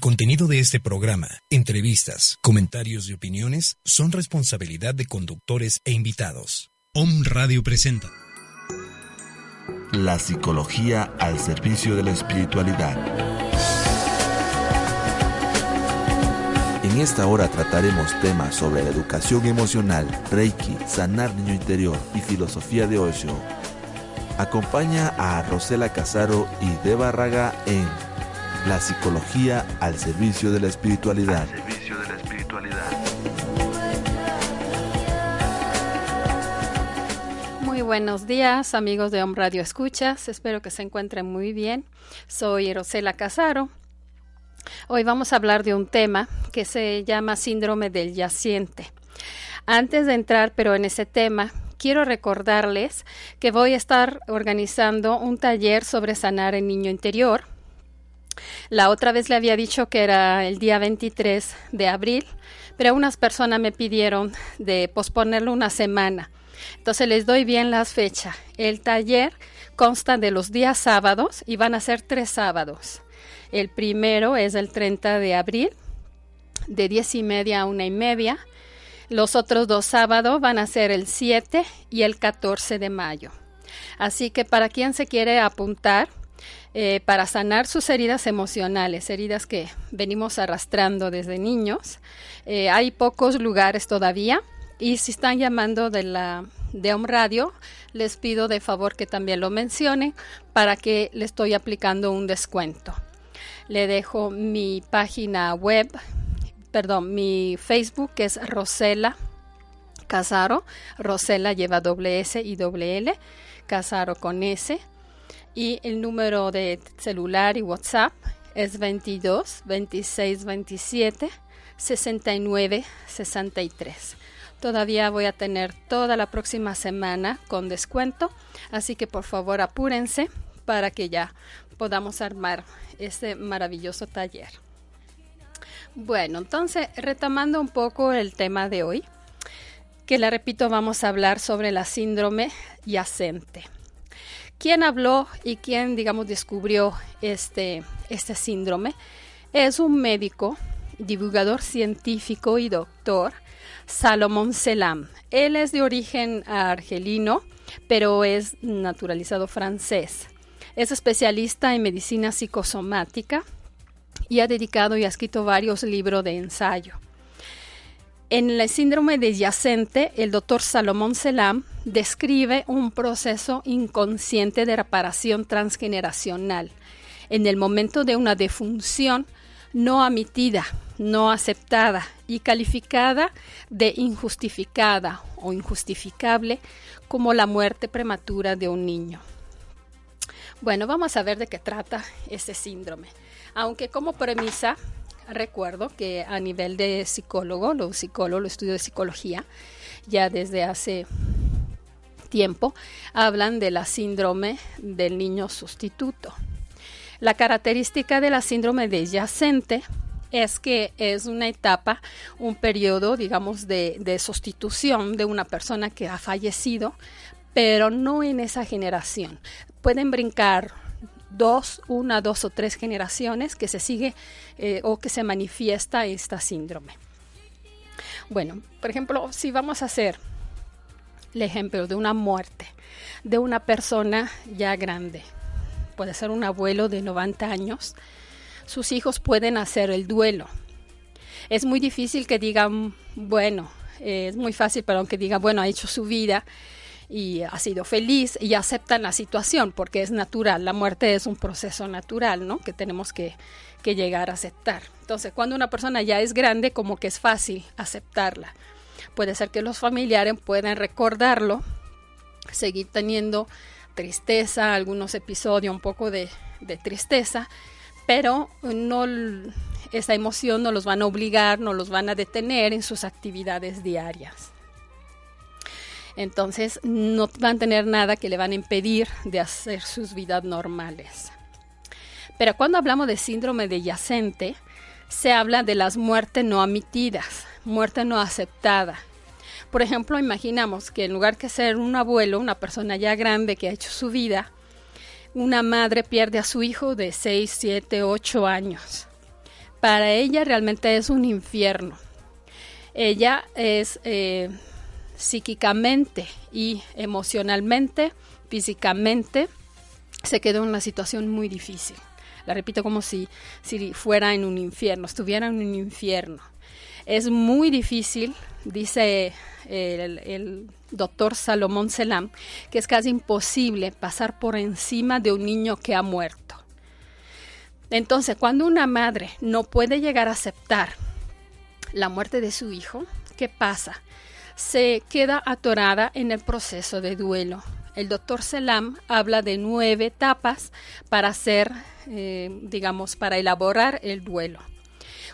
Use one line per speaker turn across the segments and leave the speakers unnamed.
El contenido de este programa, entrevistas, comentarios y opiniones son responsabilidad de conductores e invitados. Om Radio presenta.
La psicología al servicio de la espiritualidad. En esta hora trataremos temas sobre la educación emocional, Reiki, sanar niño interior y filosofía de Osho. Acompaña a Rosela Casaro y Deva Raga en La psicología al servicio de la espiritualidad.
Muy buenos días, amigos de Home Radio Escuchas. Espero que se encuentren muy bien. Soy Rosela Casaro. Hoy vamos a hablar de un tema que se llama síndrome del yaciente. Antes de entrar, pero en ese tema, quiero recordarles que voy a estar organizando un taller sobre sanar el niño interior. La otra vez le había dicho que era el día 23 de abril, pero unas personas me pidieron de posponerlo una semana. Entonces les doy bien las fechas. El taller consta de los días sábados y van a ser tres sábados. El primero es el 30 de abril, de diez y media a una y media. Los otros dos sábados van a ser el 7 y el 14 de mayo. Así que para quien se quiere apuntar, eh, para sanar sus heridas emocionales, heridas que venimos arrastrando desde niños, eh, hay pocos lugares todavía. Y si están llamando de la de Home Radio, les pido de favor que también lo mencionen para que le estoy aplicando un descuento. Le dejo mi página web perdón, mi Facebook es Rosela Casaro. Rosela lleva doble S y doble L. Casaro con S. Y el número de celular y WhatsApp es 22 26 27 69 63. Todavía voy a tener toda la próxima semana con descuento, así que por favor apúrense para que ya podamos armar este maravilloso taller. Bueno, entonces, retomando un poco el tema de hoy, que le repito, vamos a hablar sobre la síndrome yacente. ¿Quién habló y quién, digamos, descubrió este, este síndrome? Es un médico, divulgador científico y doctor, Salomón Selam. Él es de origen argelino, pero es naturalizado francés. Es especialista en medicina psicosomática y ha dedicado y ha escrito varios libros de ensayo. En el síndrome de yacente, el doctor Salomón Selam describe un proceso inconsciente de reparación transgeneracional. En el momento de una defunción no admitida, no aceptada y calificada de injustificada o injustificable como la muerte prematura de un niño. Bueno, vamos a ver de qué trata ese síndrome. Aunque como premisa, recuerdo que a nivel de psicólogo, los psicólogos, los estudios de psicología, ya desde hace tiempo, hablan de la síndrome del niño sustituto. La característica de la síndrome de yacente es que es una etapa, un periodo, digamos, de, de, sustitución de una persona que ha fallecido, pero no en esa generación. Pueden brincar dos, una, dos o tres generaciones que se sigue eh, o que se manifiesta esta síndrome. Bueno, por ejemplo, si vamos a hacer el ejemplo de una muerte de una persona ya grande, puede ser un abuelo de 90 años, sus hijos pueden hacer el duelo. Es muy difícil que digan, bueno, es muy fácil, pero aunque digan, bueno, ha hecho su vida, y ha sido feliz y aceptan la situación porque es natural. La muerte es un proceso natural, ¿no? Que tenemos que, que llegar a aceptar. Entonces, cuando una persona ya es grande, como que es fácil aceptarla. Puede ser que los familiares puedan recordarlo, seguir teniendo tristeza, algunos episodios un poco de, de tristeza, pero no esa emoción no los van a obligar, no los van a detener en sus actividades diarias. Entonces no van a tener nada que le van a impedir de hacer sus vidas normales. Pero cuando hablamos de síndrome de yacente, se habla de las muertes no admitidas, muerte no aceptada. Por ejemplo, imaginamos que en lugar que ser un abuelo, una persona ya grande que ha hecho su vida, una madre pierde a su hijo de 6, 7, 8 años. para ella realmente es un infierno. Ella es eh, psíquicamente y emocionalmente, físicamente, se quedó en una situación muy difícil. La repito como si, si fuera en un infierno, estuviera en un infierno. Es muy difícil, dice el, el doctor Salomón Selam, que es casi imposible pasar por encima de un niño que ha muerto. Entonces, cuando una madre no puede llegar a aceptar la muerte de su hijo, ¿qué pasa? Se queda atorada en el proceso de duelo. El doctor Selam habla de nueve etapas para hacer, eh, digamos, para elaborar el duelo.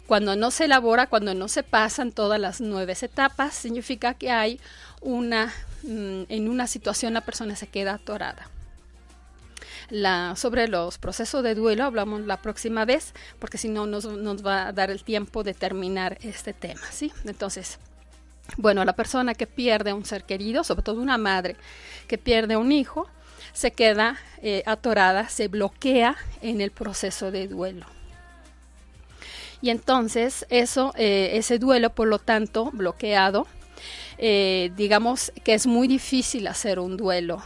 Cuando no se elabora, cuando no se pasan todas las nueve etapas, significa que hay una, mm, en una situación la persona se queda atorada. Sobre los procesos de duelo hablamos la próxima vez, porque si no nos, nos va a dar el tiempo de terminar este tema, ¿sí? Entonces, bueno, la persona que pierde a un ser querido, sobre todo una madre que pierde a un hijo, se queda eh, atorada, se bloquea en el proceso de duelo. Y entonces eso, eh, ese duelo, por lo tanto, bloqueado, eh, digamos que es muy difícil hacer un duelo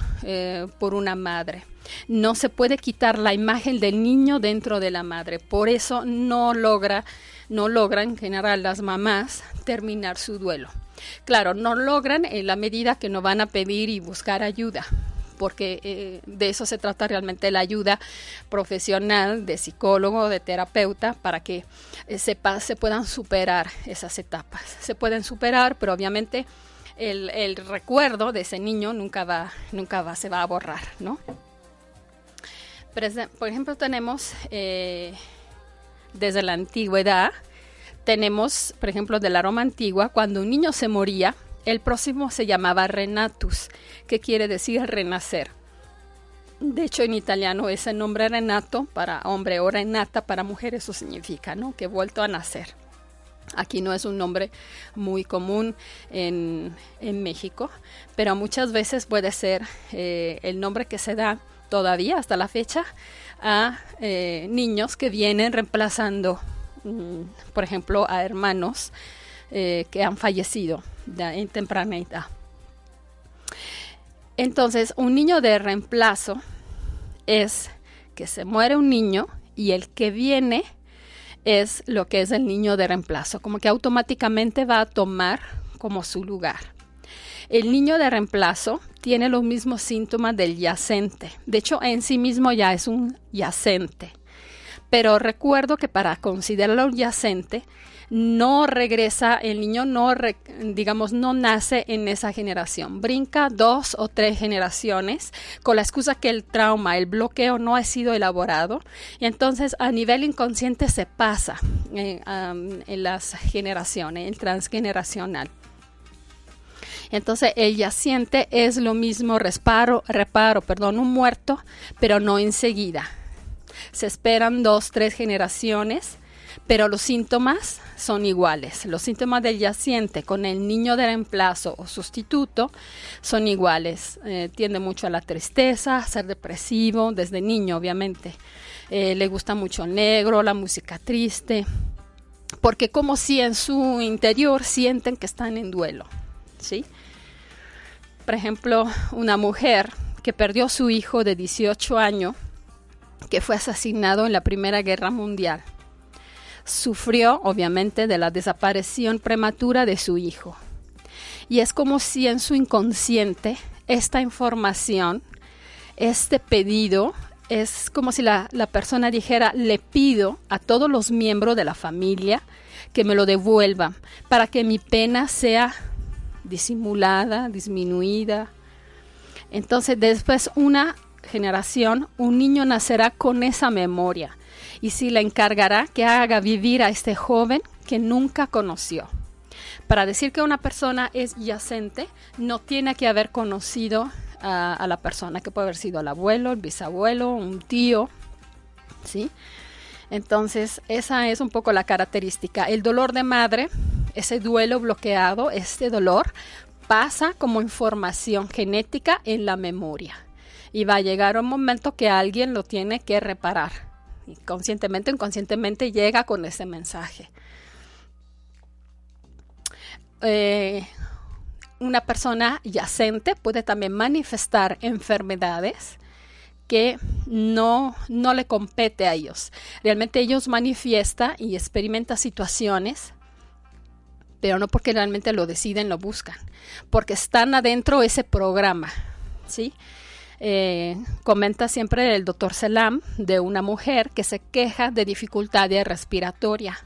por una madre. No se puede quitar la imagen del niño dentro de la madre. Por eso no logra, no logran en general las mamás terminar su duelo. Claro, no logran en la medida que no van a pedir y buscar ayuda porque eh, de eso se trata realmente la ayuda profesional de psicólogo, de terapeuta, para que eh, se, puedan superar esas etapas. Se pueden superar, pero obviamente el, recuerdo de ese niño nunca va, nunca va, se va a borrar, ¿no? Por ejemplo, tenemos eh, desde la antigüedad tenemos, por ejemplo, de la Roma antigua, cuando un niño se moría, el próximo se llamaba renatus, que quiere decir renacer. De hecho, en italiano ese nombre renato para hombre o renata para mujer, eso significa, ¿no? Que vuelto a nacer. Aquí no es un nombre muy común en, México, pero muchas veces puede ser eh, el nombre que se da todavía hasta la fecha a eh, niños que vienen reemplazando Por ejemplo, a hermanos eh, que han fallecido en temprana edad. Entonces, un niño de reemplazo es que se muere un niño y el que viene es lo que es el niño de reemplazo, como que automáticamente va a tomar como su lugar. El niño de reemplazo tiene los mismos síntomas del yacente. De hecho, en sí mismo ya es un yacente pero recuerdo que para considerarlo yacente, no regresa, el niño no, digamos, no nace en esa generación, brinca dos o tres generaciones con la excusa que el trauma, el bloqueo no ha sido elaborado. Y entonces a nivel inconsciente se pasa eh, en las generaciones, el transgeneracional. Entonces el yaciente es lo mismo reparo, reparo, perdón, un muerto, pero no enseguida se esperan dos, tres generaciones, pero los síntomas son iguales. Los síntomas del yaciente con el niño de reemplazo o sustituto son iguales. Eh, tiende mucho a la tristeza, a ser depresivo, desde niño obviamente. Eh, le gusta mucho el negro, la música triste, porque como si en su interior sienten que están en duelo. ¿sí? Por ejemplo, una mujer que perdió su hijo de 18 años que fue asesinado en la Primera Guerra Mundial. Sufrió, obviamente, de la desaparición prematura de su hijo. Y es como si en su inconsciente esta información, este pedido, es como si la, persona dijera, le pido a todos los miembros de la familia que me lo devuelvan para que mi pena sea disimulada, disminuida. Entonces después una generación, un niño nacerá con esa memoria y si le encargará que haga vivir a este joven que nunca conoció. Para decir que una persona es yacente, no tiene que haber conocido a, la persona, que puede haber sido el abuelo, el bisabuelo, un tío, ¿sí? Entonces, esa es un poco la característica. El dolor de madre, ese duelo bloqueado, este dolor, pasa como información genética en la memoria y va a llegar un momento que alguien lo tiene que reparar conscientemente o inconscientemente llega con ese mensaje. Eh, una persona yacente puede también manifestar enfermedades que no, no le compete a ellos. Realmente ellos manifiestan y experimentan situaciones, pero no porque realmente lo deciden, lo buscan, porque están adentro ese programa, ¿sí? Eh, comenta siempre el doctor Selam de una mujer que se queja de dificultades respiratoria.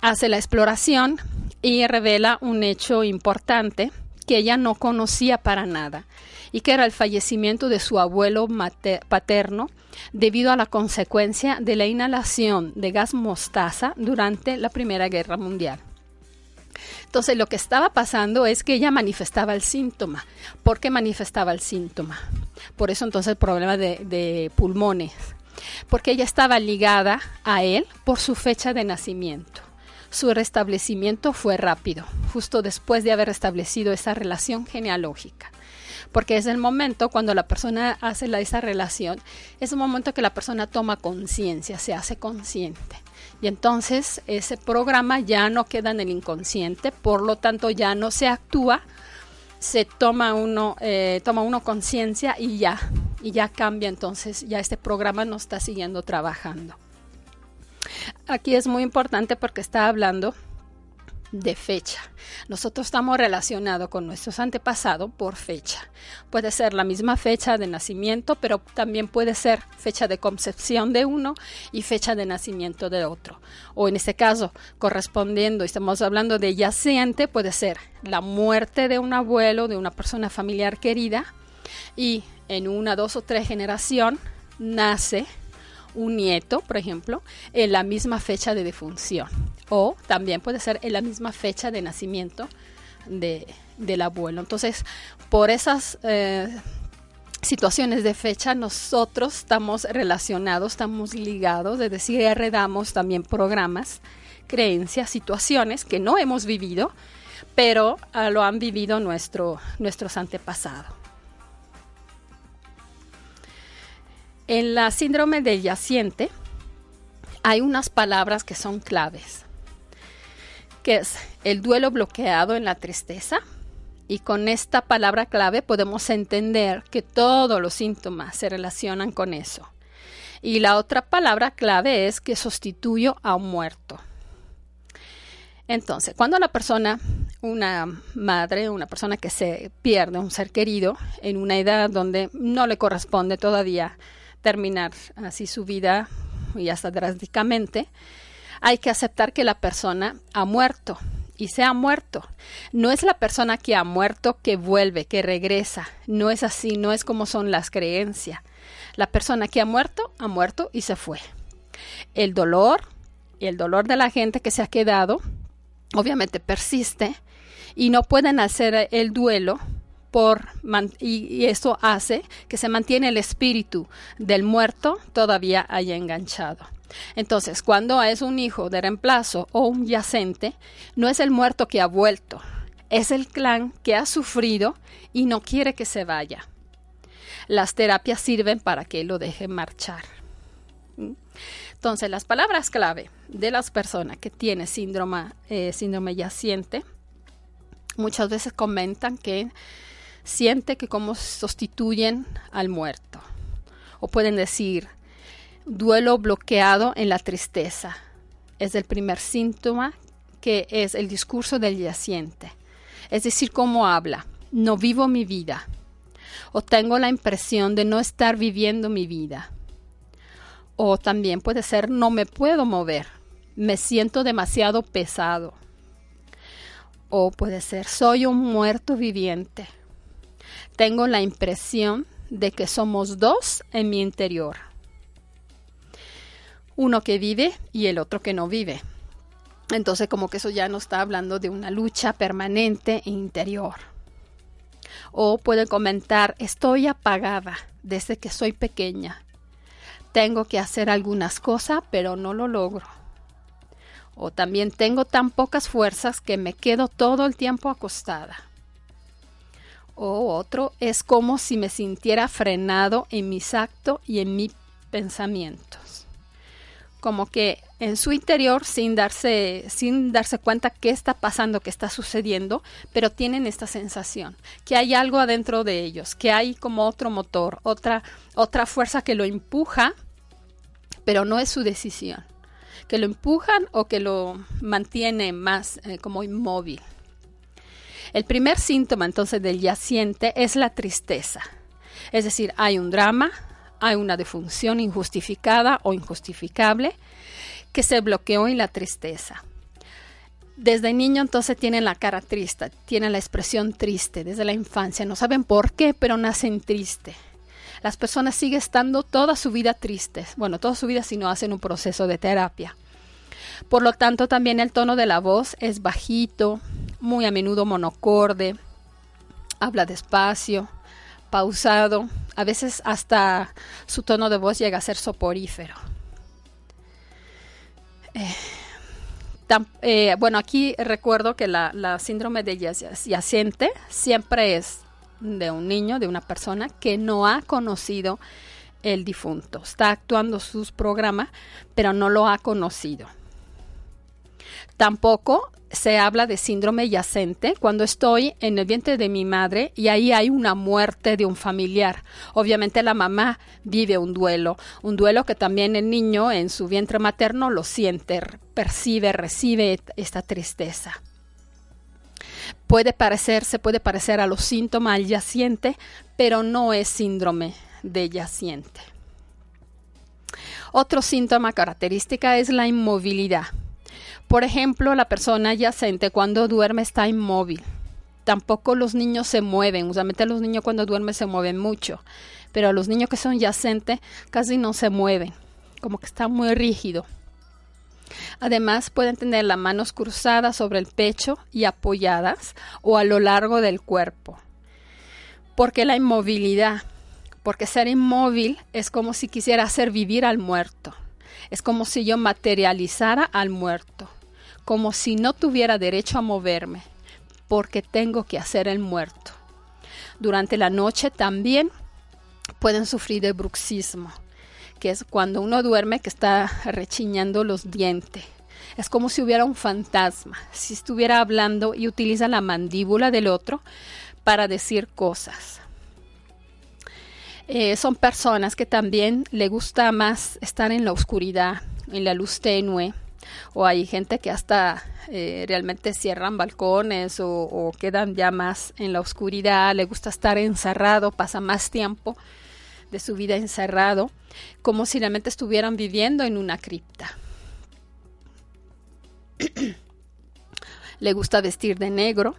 Hace la exploración y revela un hecho importante que ella no conocía para nada y que era el fallecimiento de su abuelo paterno debido a la consecuencia de la inhalación de gas mostaza durante la Primera Guerra Mundial. Entonces lo que estaba pasando es que ella manifestaba el síntoma. ¿Por qué manifestaba el síntoma? Por eso entonces el problema de, pulmones. Porque ella estaba ligada a él por su fecha de nacimiento su restablecimiento fue rápido, justo después de haber establecido esa relación genealógica. Porque es el momento cuando la persona hace esa relación, es un momento que la persona toma conciencia, se hace consciente. Y entonces ese programa ya no queda en el inconsciente, por lo tanto ya no se actúa, se toma uno, eh, toma uno conciencia y ya, y ya cambia. Entonces ya este programa no está siguiendo trabajando. Aquí es muy importante porque está hablando de fecha. Nosotros estamos relacionados con nuestros antepasados por fecha. Puede ser la misma fecha de nacimiento, pero también puede ser fecha de concepción de uno y fecha de nacimiento de otro. O en este caso, correspondiendo, estamos hablando de yaciente, puede ser la muerte de un abuelo, de una persona familiar querida, y en una, dos o tres generación nace un nieto, por ejemplo, en la misma fecha de defunción. O también puede ser en la misma fecha de nacimiento de, del abuelo. Entonces, por esas eh, situaciones de fecha, nosotros estamos relacionados, estamos ligados, es decir, heredamos también programas, creencias, situaciones que no hemos vivido, pero ah, lo han vivido nuestro, nuestros antepasados. En la síndrome del yaciente hay unas palabras que son claves, que es el duelo bloqueado en la tristeza. Y con esta palabra clave podemos entender que todos los síntomas se relacionan con eso. Y la otra palabra clave es que sustituyo a un muerto. Entonces, cuando la persona, una madre, una persona que se pierde, un ser querido, en una edad donde no le corresponde todavía terminar así su vida y hasta drásticamente, hay que aceptar que la persona ha muerto y se ha muerto. No es la persona que ha muerto que vuelve, que regresa. No es así, no es como son las creencias. La persona que ha muerto, ha muerto y se fue. El dolor, el dolor de la gente que se ha quedado, obviamente persiste y no pueden hacer el duelo y, eso hace que se mantiene el espíritu del muerto todavía ahí enganchado. Entonces, cuando es un hijo de reemplazo o un yacente, no es el muerto que ha vuelto, es el clan que ha sufrido y no quiere que se vaya. Las terapias sirven para que lo deje marchar. Entonces, las palabras clave de las personas que tienen síndrome, eh, síndrome yaciente muchas veces comentan que siente que como sustituyen al muerto. O pueden decir, duelo bloqueado en la tristeza. Es el primer síntoma que es el discurso del yaciente. Es decir, cómo habla. No vivo mi vida. O tengo la impresión de no estar viviendo mi vida. O también puede ser no me puedo mover. Me siento demasiado pesado. O puede ser soy un muerto viviente tengo la impresión de que somos dos en mi interior. Uno que vive y el otro que no vive. Entonces como que eso ya no está hablando de una lucha permanente e interior. O pueden comentar, estoy apagada desde que soy pequeña. Tengo que hacer algunas cosas, pero no lo logro. O también tengo tan pocas fuerzas que me quedo todo el tiempo acostada o otro es como si me sintiera frenado en mis actos y en mi pensamientos. Como que en su interior, sin darse, sin darse cuenta qué está pasando, qué está sucediendo, pero tienen esta sensación, que hay algo adentro de ellos, que hay como otro motor, otra, otra fuerza que lo empuja, pero no es su decisión, que lo empujan o que lo mantiene más eh, como inmóvil. El primer síntoma entonces del yaciente es la tristeza. Es decir, hay un drama, hay una defunción injustificada o injustificable que se bloqueó en la tristeza. Desde niño entonces tienen la cara triste, tienen la expresión triste desde la infancia. No saben por qué, pero nacen tristes. Las personas siguen estando toda su vida tristes. Bueno, toda su vida si no hacen un proceso de terapia. Por lo tanto, también el tono de la voz es bajito, muy a menudo monocorde, habla despacio, pausado, a veces hasta su tono de voz llega a ser soporífero. Eh, eh, bueno, aquí recuerdo que la, síndrome de yaciente siempre es de un niño, de una persona que no ha conocido el difunto. Está actuando sus programas, pero no lo ha conocido. Tampoco se habla de síndrome yacente cuando estoy en el vientre de mi madre y ahí hay una muerte de un familiar. Obviamente la mamá vive un duelo, un duelo que también el niño en su vientre materno lo siente, percibe, recibe esta tristeza. Puede parecer, se puede parecer a los síntomas al yaciente, pero no es síndrome de yaciente. Otro síntoma característica es la inmovilidad. Por ejemplo, la persona yacente cuando duerme está inmóvil. Tampoco los niños se mueven. Usualmente los niños cuando duermen se mueven mucho. Pero los niños que son yacentes casi no se mueven. Como que está muy rígido. Además, pueden tener las manos cruzadas sobre el pecho y apoyadas o a lo largo del cuerpo. Porque la inmovilidad, porque ser inmóvil es como si quisiera hacer vivir al muerto. Es como si yo materializara al muerto como si no tuviera derecho a moverme, porque tengo que hacer el muerto. Durante la noche también pueden sufrir de bruxismo, que es cuando uno duerme que está rechiñando los dientes. Es como si hubiera un fantasma, si estuviera hablando y utiliza la mandíbula del otro para decir cosas. Eh, son personas que también le gusta más estar en la oscuridad, en la luz tenue, o hay gente que hasta eh, realmente cierran balcones o, quedan ya más en la oscuridad, le gusta estar encerrado, pasa más tiempo de su vida encerrado, como si realmente estuvieran viviendo en una cripta. le gusta vestir de negro.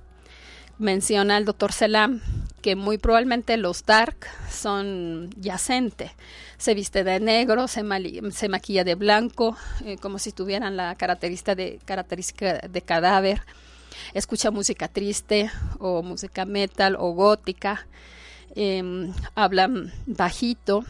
Menciona el doctor Selam que muy probablemente los dark son yacentes. Se viste de negro, se, maquilla de blanco, eh, como si tuvieran la característica de, característica de cadáver. Escucha música triste o música metal o gótica. Em, hablan bajito,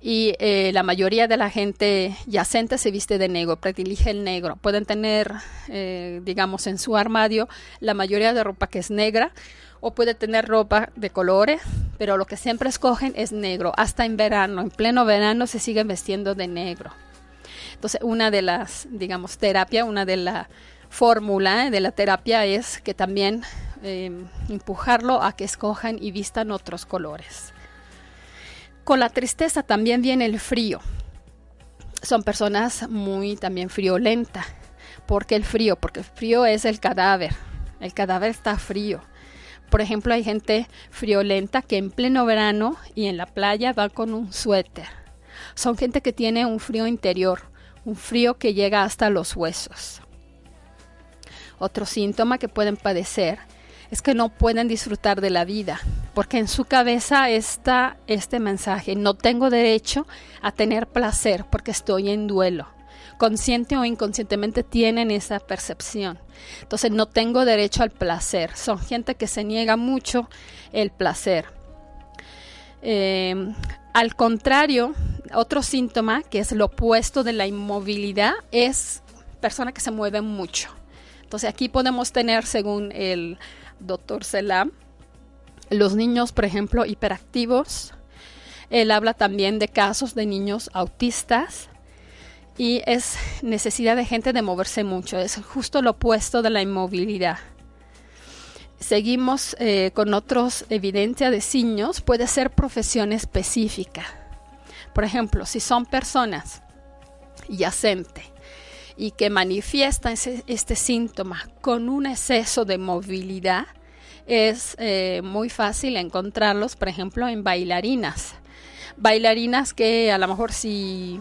y eh, la mayoría de la gente yacente se viste de negro, predilige el negro. Pueden tener, eh, digamos, en su armario la mayoría de ropa que es negra o puede tener ropa de colores, pero lo que siempre escogen es negro. Hasta en verano, en pleno verano se siguen vestiendo de negro. Entonces, una de las, digamos, terapia, una de la fórmula de la terapia es que también eh, empujarlo a que escojan y vistan otros colores. Con la tristeza también viene el frío. Son personas muy también friolentas. ¿Por qué el frío? Porque el frío es el cadáver. El cadáver está frío. Por ejemplo, hay gente friolenta que en pleno verano y en la playa va con un suéter. Son gente que tiene un frío interior, un frío que llega hasta los huesos. Otro síntoma que pueden padecer es que no pueden disfrutar de la vida, porque en su cabeza está este mensaje, no tengo derecho a tener placer porque estoy en duelo. Consciente o inconscientemente tienen esa percepción. Entonces no tengo derecho al placer. Son gente que se niega mucho el placer. Eh, al contrario, otro síntoma que es lo opuesto de la inmovilidad es persona que se mueve mucho. Entonces aquí podemos tener, según el doctor Selam, los niños, por ejemplo, hiperactivos, Él habla también de casos de niños autistas y es necesidad de gente de moverse mucho, es justo lo opuesto de la inmovilidad. Seguimos eh, con otros evidencia de signos, puede ser profesión específica. Por ejemplo, si son personas yacente y que manifiestan este síntoma con un exceso de movilidad, es eh, muy fácil encontrarlos, por ejemplo, en bailarinas. Bailarinas que a lo mejor si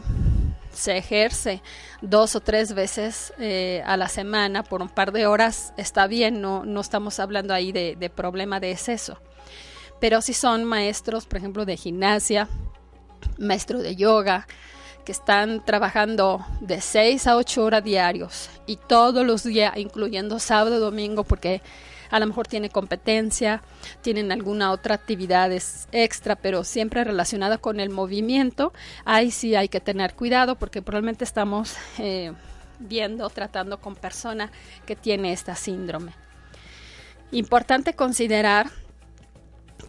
se ejerce dos o tres veces eh, a la semana por un par de horas está bien, no, no estamos hablando ahí de, de problema de exceso. Pero si son maestros, por ejemplo, de gimnasia, maestro de yoga, que están trabajando de 6 a 8 horas diarios y todos los días, incluyendo sábado domingo, porque a lo mejor tiene competencia, tienen alguna otra actividad extra, pero siempre relacionada con el movimiento, ahí sí hay que tener cuidado porque probablemente estamos eh, viendo, tratando con persona que tiene esta síndrome. Importante considerar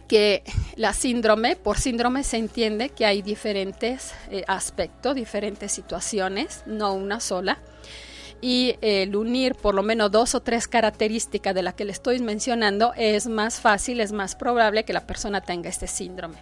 que la síndrome, por síndrome se entiende que hay diferentes eh, aspectos, diferentes situaciones, no una sola y el unir por lo menos dos o tres características de las que le estoy mencionando es más fácil, es más probable que la persona tenga este síndrome.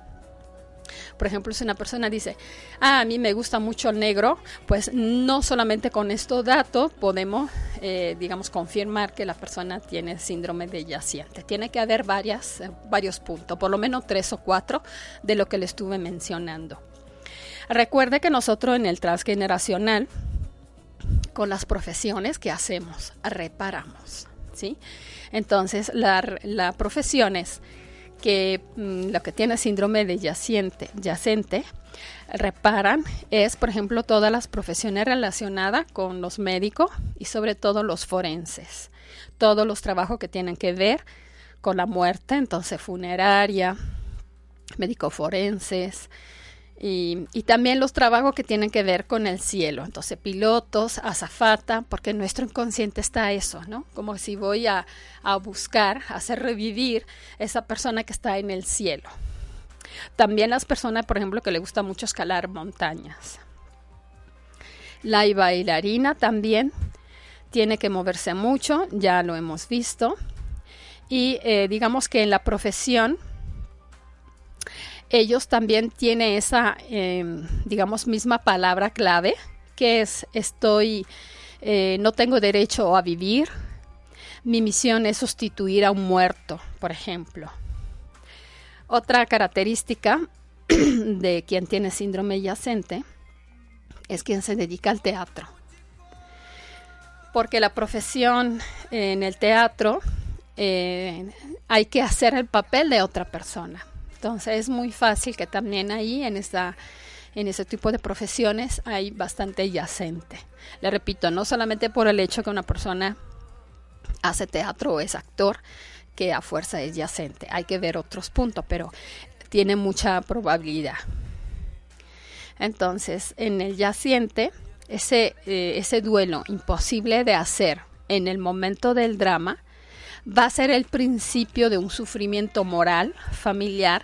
Por ejemplo, si una persona dice, ah, a mí me gusta mucho el negro, pues no solamente con estos datos podemos, eh, digamos, confirmar que la persona tiene síndrome de yaciente. Tiene que haber varias, eh, varios puntos, por lo menos tres o cuatro de lo que le estuve mencionando. Recuerde que nosotros en el transgeneracional con las profesiones que hacemos, reparamos, ¿sí? Entonces, la, la profesión es que mm, lo que tiene síndrome de yaciente, yacente reparan es, por ejemplo, todas las profesiones relacionadas con los médicos y sobre todo los forenses. Todos los trabajos que tienen que ver con la muerte, entonces funeraria, médico forenses, y, también los trabajos que tienen que ver con el cielo. Entonces, pilotos, azafata, porque nuestro inconsciente está eso, ¿no? Como si voy a, a buscar, a hacer revivir esa persona que está en el cielo. También las personas, por ejemplo, que le gusta mucho escalar montañas. La bailarina también tiene que moverse mucho, ya lo hemos visto. Y eh, digamos que en la profesión ellos también tienen esa, em, digamos, misma palabra clave, que es estoy, eh, no tengo derecho a vivir. Mi misión es sustituir a un muerto, por ejemplo. Otra característica de quien tiene síndrome yacente es quien se dedica al teatro. Porque la profesión en el teatro eh, hay que hacer el papel de otra persona. Entonces es muy fácil que también ahí en esta en ese tipo de profesiones hay bastante yacente. Le repito, no solamente por el hecho que una persona hace teatro o es actor, que a fuerza es yacente. Hay que ver otros puntos, pero tiene mucha probabilidad. Entonces, en el yaciente, ese, eh, ese duelo imposible de hacer en el momento del drama va a ser el principio de un sufrimiento moral, familiar,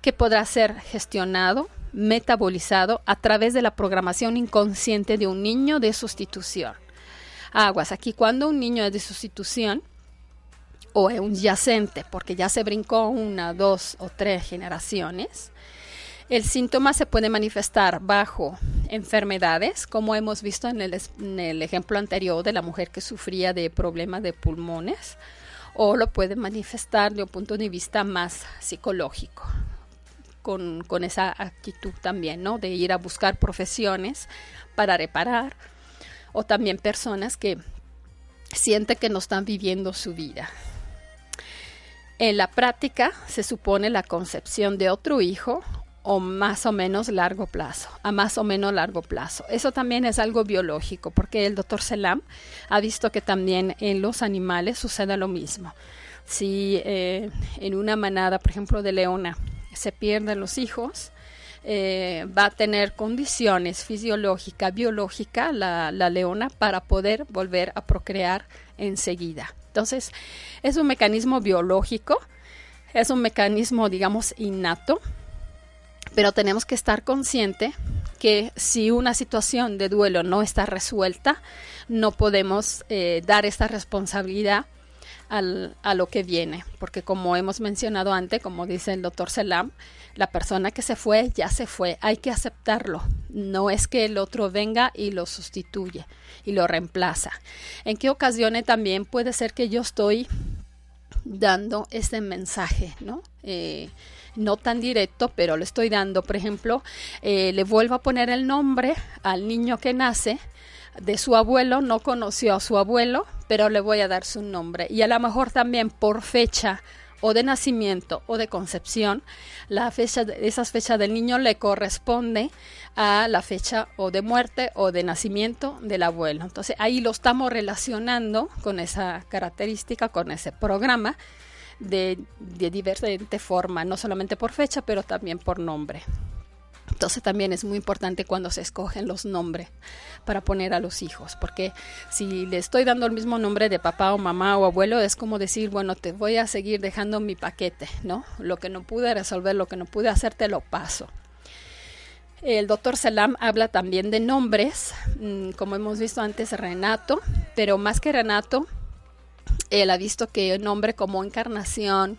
que podrá ser gestionado, metabolizado a través de la programación inconsciente de un niño de sustitución. Aguas, aquí cuando un niño es de sustitución o es un yacente, porque ya se brincó una, dos o tres generaciones, el síntoma se puede manifestar bajo enfermedades, como hemos visto en el, en el, ejemplo anterior de la mujer que sufría de problemas de pulmones, o lo puede manifestar de un punto de vista más psicológico, con, con, esa actitud también, ¿no? De ir a buscar profesiones para reparar, o también personas que sienten que no están viviendo su vida. En la práctica se supone la concepción de otro hijo o más o menos largo plazo, a más o menos largo plazo. Eso también es algo biológico, porque el doctor Selam ha visto que también en los animales sucede lo mismo. Si eh, en una manada, por ejemplo, de leona, se pierden los hijos, eh, va a tener condiciones fisiológicas, biológicas, la, la leona, para poder volver a procrear enseguida. Entonces, es un mecanismo biológico, es un mecanismo, digamos, innato, Pero tenemos que estar consciente que si una situación de duelo no está resuelta, no podemos eh, dar esta responsabilidad al, a lo que viene, porque como hemos mencionado antes, como dice el doctor Selam, la persona que se fue ya se fue, hay que aceptarlo, no es que el otro venga y lo sustituye y lo reemplaza. ¿En qué ocasiones también puede ser que yo estoy dando ese mensaje, ¿no? Eh, no tan directo, pero le estoy dando, por ejemplo, eh, le vuelvo a poner el nombre al niño que nace de su abuelo, no conoció a su abuelo, pero le voy a dar su nombre. Y a lo mejor también por fecha o de nacimiento o de concepción, la fecha de esas fechas del niño le corresponde a la fecha o de muerte o de nacimiento del abuelo. Entonces ahí lo estamos relacionando con esa característica, con ese programa de, de diferente forma, no solamente por fecha, pero también por nombre. Entonces también es muy importante cuando se escogen los nombres para poner a los hijos, porque si le estoy dando el mismo nombre de papá o mamá o abuelo, es como decir, bueno, te voy a seguir dejando mi paquete, ¿no? Lo que no pude resolver, lo que no pude hacer, te lo paso. El doctor Salam habla también de nombres, mm, como hemos visto antes, Renato, pero más que Renato, él ha visto que nombre como encarnación,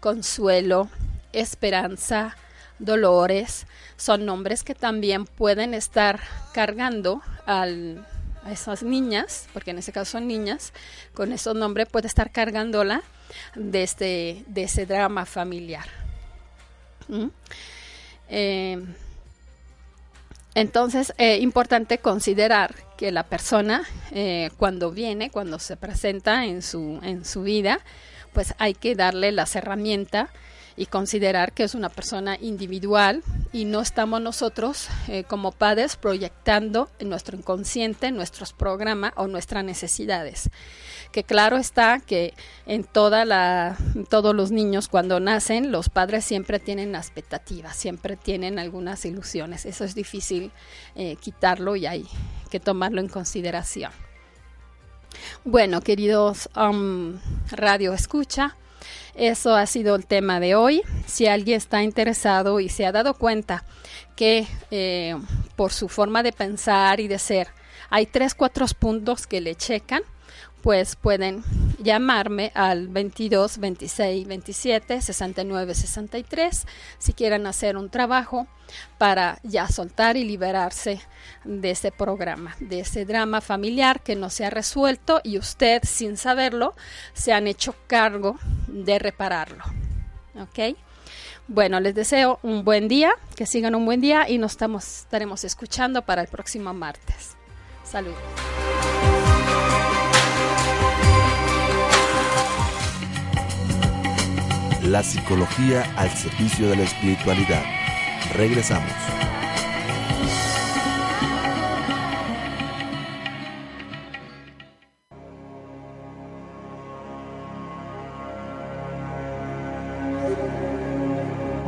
consuelo, esperanza, dolores, son nombres que también pueden estar cargando a esas niñas, porque en ese caso son niñas, con esos nombres puede estar cargándola de, este, ese drama familiar. ¿Mm? Eh, entonces, es eh, importante considerar que la persona eh, cuando viene, cuando se presenta en su, en su vida, pues hay que darle las herramientas y considerar que es una persona individual y no estamos nosotros eh, como padres proyectando en nuestro inconsciente nuestros programas o nuestras necesidades. Que claro está que en toda la, todos los niños cuando nacen los padres siempre tienen expectativas, siempre tienen algunas ilusiones. Eso es difícil eh, quitarlo y hay que tomarlo en consideración. Bueno, queridos um, radio escucha, eso ha sido el tema de hoy. Si alguien está interesado y se ha dado cuenta que eh, por su forma de pensar y de ser hay tres, cuatro puntos que le checan, pues pueden llamarme al 22 26 27 69 63 si quieren hacer un trabajo para ya soltar y liberarse de ese programa, de ese drama familiar que no se ha resuelto y usted sin saberlo se han hecho cargo de repararlo. ¿Ok? Bueno, les deseo un buen día, que sigan un buen día y nos estamos, estaremos escuchando para el próximo martes. Saludos.
La psicología al servicio de la espiritualidad. Regresamos.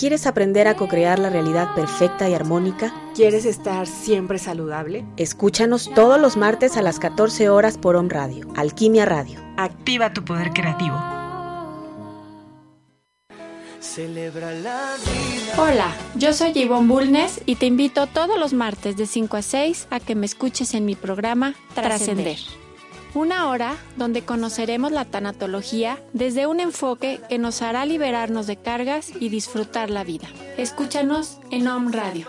¿Quieres aprender a co-crear la realidad perfecta y armónica?
¿Quieres estar siempre saludable?
Escúchanos todos los martes a las 14 horas por Om Radio, Alquimia Radio.
Activa tu poder creativo.
Hola, yo soy Yvonne Bulnes y te invito todos los martes de 5 a 6 a que me escuches en mi programa Trascender. Una hora donde conoceremos la tanatología desde un enfoque que nos hará liberarnos de cargas y disfrutar la vida. Escúchanos en Om Radio.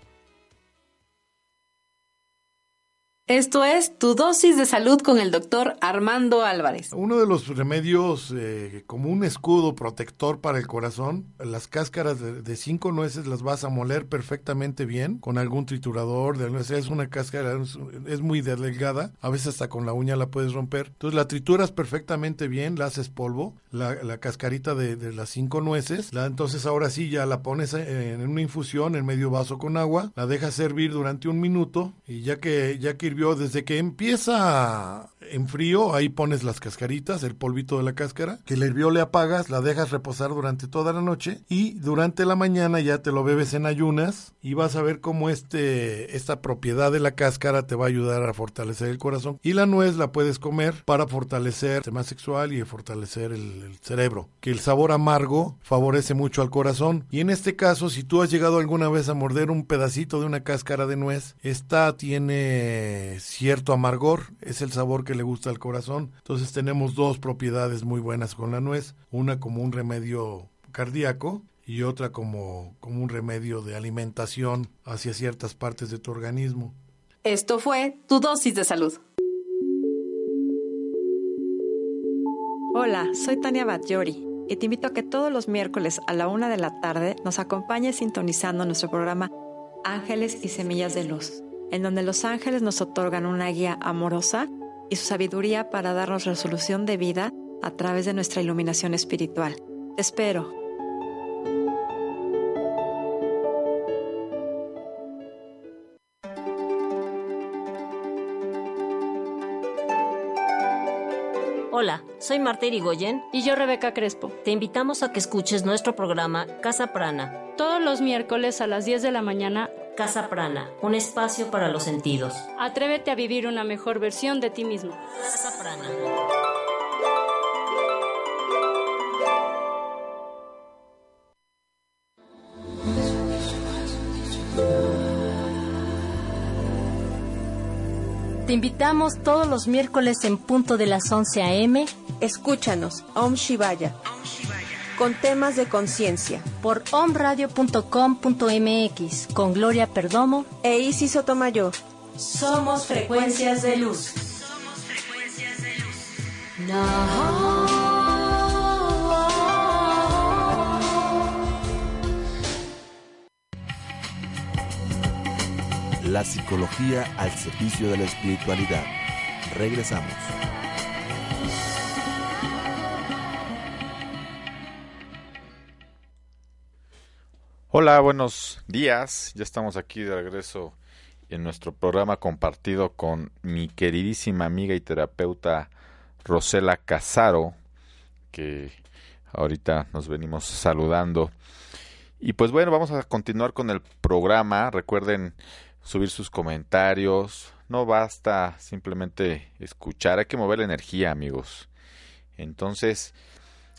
Esto es Tu dosis de salud con el doctor Armando Álvarez.
Uno de los remedios eh, como un escudo protector para el corazón, las cáscaras de, cinco nueces las vas a moler perfectamente bien con algún triturador. De, es una cáscara, es, muy delgada, a veces hasta con la uña la puedes romper. Entonces la trituras perfectamente bien, la haces polvo, la, cascarita de, las cinco nueces. La, entonces ahora sí ya la pones en, una infusión en medio vaso con agua, la dejas servir durante un minuto y ya que, ya que hirvió desde que empieza en frío, ahí pones las cascaritas, el polvito de la cáscara, que el hirvió le apagas, la dejas reposar durante toda la noche y durante la mañana ya te lo bebes en ayunas y vas a ver cómo este, esta propiedad de la cáscara te va a ayudar a fortalecer el corazón. Y la nuez la puedes comer para fortalecer el sistema sexual y fortalecer el, el cerebro, que el sabor amargo favorece mucho al corazón. Y en este caso, si tú has llegado alguna vez a morder un pedacito de una cáscara de nuez, esta tiene cierto amargor, es el sabor que le gusta al corazón. Entonces tenemos dos propiedades muy buenas con la nuez, una como un remedio cardíaco y otra como, como un remedio de alimentación hacia ciertas partes de tu organismo.
Esto fue tu dosis de salud.
Hola, soy Tania Batllori y te invito a que todos los miércoles a la una de la tarde nos acompañes sintonizando nuestro programa Ángeles y Semillas de Luz en donde los ángeles nos otorgan una guía amorosa y su sabiduría para darnos resolución de vida a través de nuestra iluminación espiritual. Te espero.
Hola, soy Marta Irigoyen
y yo Rebeca Crespo.
Te invitamos a que escuches nuestro programa Casa Prana.
Todos los miércoles a las 10 de la mañana
Casa Prana, un espacio para los sentidos.
Atrévete a vivir una mejor versión de ti mismo.
Casa Prana. Te invitamos todos los miércoles en punto de las 11 a.m.
Escúchanos, Om Shivaya con temas de conciencia.
Por omradio.com.mx con Gloria Perdomo
e Isis Sotomayor.
Somos frecuencias de luz. Somos frecuencias de luz.
La psicología al servicio de la espiritualidad. Regresamos.
Hola, buenos días. Ya estamos aquí de regreso en nuestro programa compartido con mi queridísima amiga y terapeuta Rosela Casaro, que ahorita nos venimos saludando. Y pues bueno, vamos a continuar con el programa. Recuerden subir sus comentarios. No basta simplemente escuchar, hay que mover la energía, amigos. Entonces,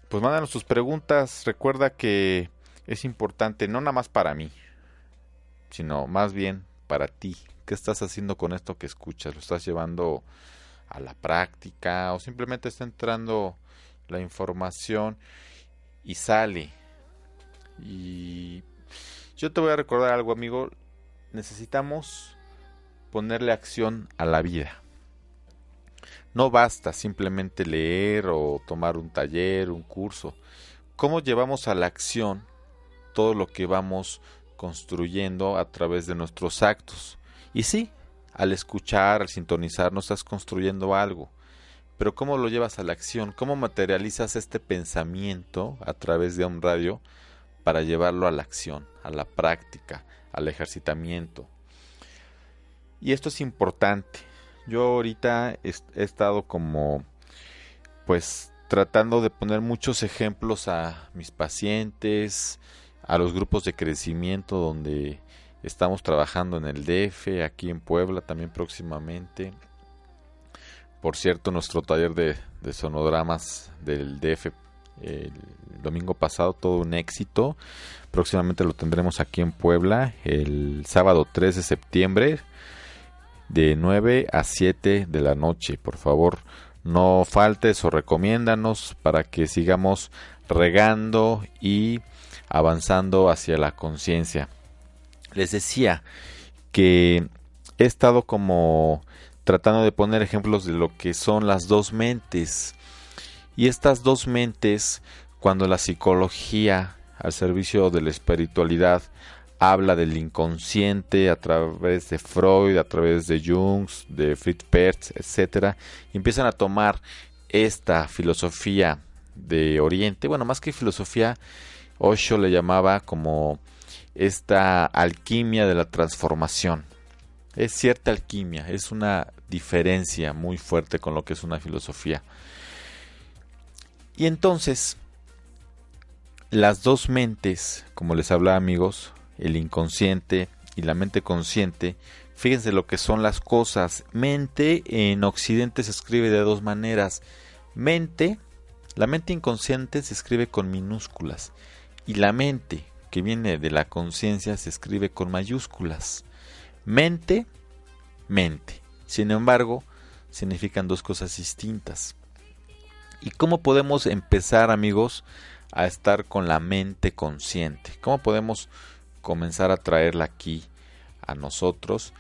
pues mándanos sus preguntas. Recuerda que es importante no nada más para mí, sino más bien para ti. ¿Qué estás haciendo con esto que escuchas? ¿Lo estás llevando a la práctica o simplemente está entrando la información y sale? Y yo te voy a recordar algo, amigo. Necesitamos ponerle acción a la vida. No basta simplemente leer o tomar un taller, un curso. ¿Cómo llevamos a la acción todo lo que vamos construyendo a través de nuestros actos. Y sí, al escuchar, al sintonizar, no estás construyendo algo. Pero ¿cómo lo llevas a la acción? ¿Cómo materializas este pensamiento a través de un radio para llevarlo a la acción, a la práctica, al ejercitamiento? Y esto es importante. Yo ahorita he, estado como pues tratando de poner muchos ejemplos a mis pacientes, a los grupos de crecimiento donde estamos trabajando en el DF, aquí en Puebla también próximamente. Por cierto, nuestro taller de, sonodramas del DF el domingo pasado, todo un éxito. Próximamente lo tendremos aquí en Puebla el sábado 3 de septiembre de 9 a 7 de la noche. Por favor, no faltes o recomiéndanos para que sigamos regando y avanzando hacia la conciencia. Les decía que he estado como tratando de poner ejemplos de lo que son las dos mentes. Y estas dos mentes, cuando la psicología al servicio de la espiritualidad habla del inconsciente a través de Freud, a través de Jung, de Fritz Perls, etcétera, empiezan a tomar esta filosofía de Oriente, bueno, más que filosofía, Osho le llamaba como esta alquimia de la transformación. Es cierta alquimia, es una diferencia muy fuerte con lo que es una filosofía. Y entonces, las dos mentes, como les hablaba amigos, el inconsciente y la mente consciente, fíjense lo que son las cosas. Mente en Occidente se escribe de dos maneras. Mente, la mente inconsciente se escribe con minúsculas y la mente que viene de la conciencia se escribe con mayúsculas. Mente, mente. Sin embargo, significan dos cosas distintas. ¿Y cómo podemos empezar, amigos, a estar con la mente consciente? ¿Cómo podemos comenzar a traerla aquí a nosotros?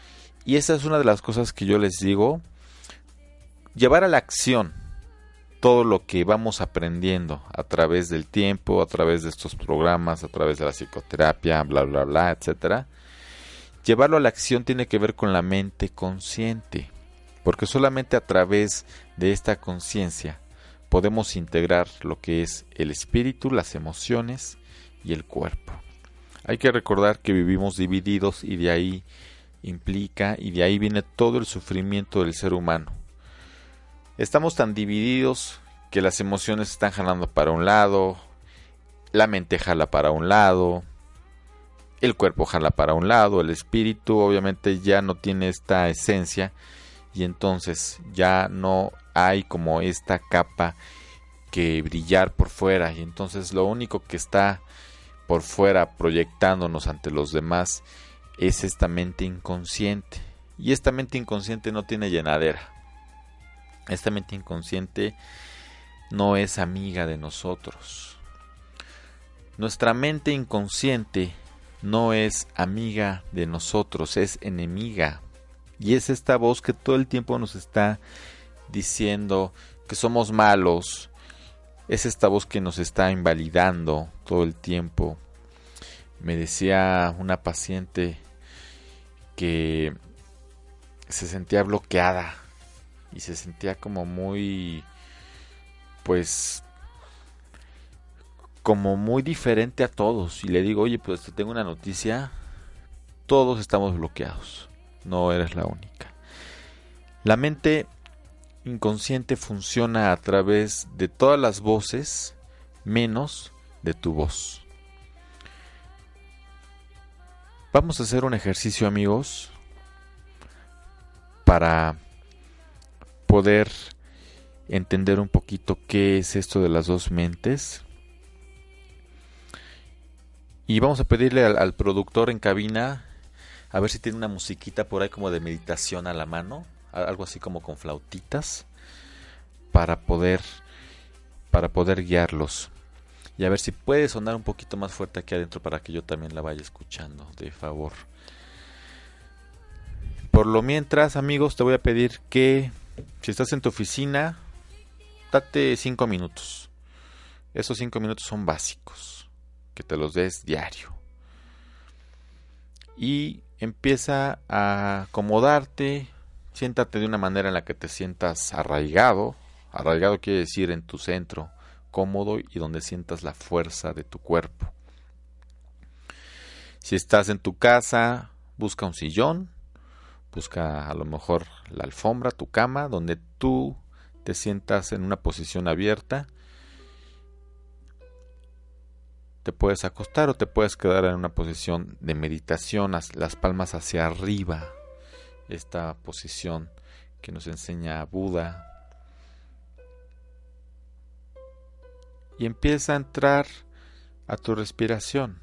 Y esa es una de las cosas que yo les digo, llevar a la acción todo lo que vamos aprendiendo a través del tiempo, a través de estos programas, a través de la psicoterapia, bla, bla, bla, etcétera. Llevarlo a la acción tiene que ver con la mente consciente, porque solamente a través de esta conciencia podemos integrar lo que es el espíritu, las emociones y el cuerpo. Hay que recordar que vivimos divididos y de ahí implica y de ahí viene todo el sufrimiento del ser humano Estamos tan divididos que las emociones están jalando para un lado, la mente jala para un lado, el cuerpo jala para un lado, el espíritu obviamente ya no tiene esta esencia y entonces ya no hay como esta capa que brillar por fuera y entonces lo único que está por fuera proyectándonos ante los demás es esta mente inconsciente y esta mente inconsciente no tiene llenadera esta mente inconsciente no es amiga de nosotros. Nuestra mente inconsciente no es amiga de nosotros, es enemiga. Y es esta voz que todo el tiempo nos está diciendo que somos malos. Es esta voz que nos está invalidando todo el tiempo. Me decía una paciente que se sentía bloqueada y se sentía como muy pues como muy diferente a todos. Y le digo oye pues te tengo una noticia. Todos estamos bloqueados. No eres la única la mente inconsciente funciona a través de todas las voces menos de tu voz. Vamos a hacer un ejercicio amigos para poder entender un poquito qué es esto de las dos mentes. Y vamos a pedirle al, productor en cabina a ver si tiene una musiquita por ahí como de meditación a la mano, algo así como con flautitas para poder para poder guiarlos. Y a ver si puede sonar un poquito más fuerte aquí adentro para que yo también la vaya escuchando, de favor. Por lo mientras, amigos, te voy a pedir que si estás en tu oficina, date 5 minutos. Esos 5 minutos son básicos, que te los des diario. Y empieza a acomodarte, siéntate de una manera en la que te sientas arraigado. Arraigado quiere decir en tu centro, cómodo y donde sientas la fuerza de tu cuerpo. Si estás en tu casa, busca un sillón, Busca a lo mejor la alfombra, tu cama, donde tú te sientas en una posición abierta. Te puedes acostar o te puedes quedar en una posición de meditación, las palmas hacia arriba. Esta posición que nos enseña Buda. Y empieza a entrar a tu respiración.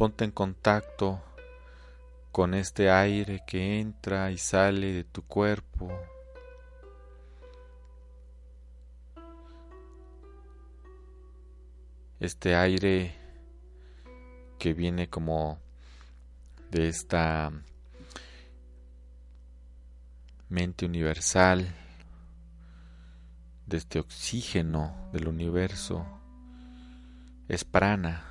Ponte en contacto con este aire que entra y sale de tu cuerpo. Este aire que viene como de esta mente universal, de este oxígeno del universo, es prana.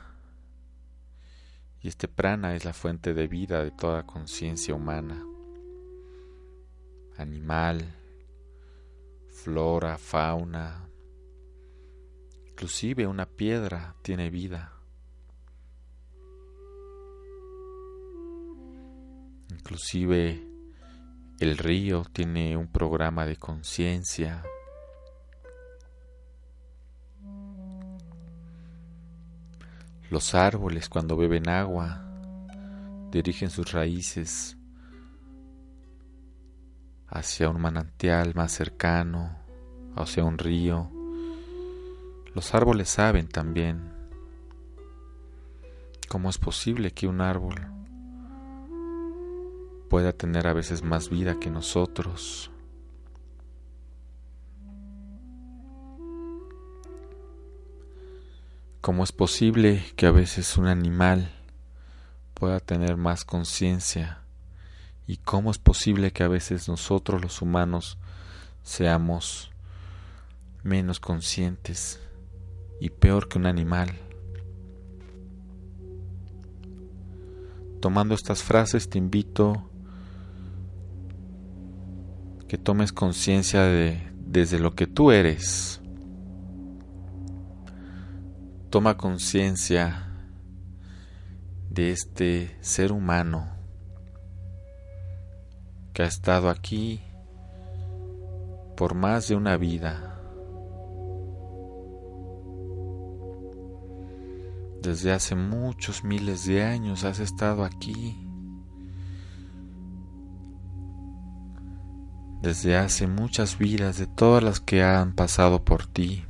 Y este prana es la fuente de vida de toda conciencia humana, animal, flora, fauna, inclusive una piedra tiene vida. Inclusive el río tiene un programa de conciencia. Los árboles cuando beben agua dirigen sus raíces hacia un manantial más cercano, hacia un río. Los árboles saben también cómo es posible que un árbol pueda tener a veces más vida que nosotros. ¿Cómo es posible que a veces un animal pueda tener más conciencia? ¿Y cómo es posible que a veces nosotros los humanos seamos menos conscientes y peor que un animal? Tomando estas frases te invito que tomes conciencia de desde lo que tú eres. Toma conciencia de este ser humano que ha estado aquí por más de una vida. Desde hace muchos miles de años has estado aquí. desde hace muchas vidas de todas las que han pasado por ti.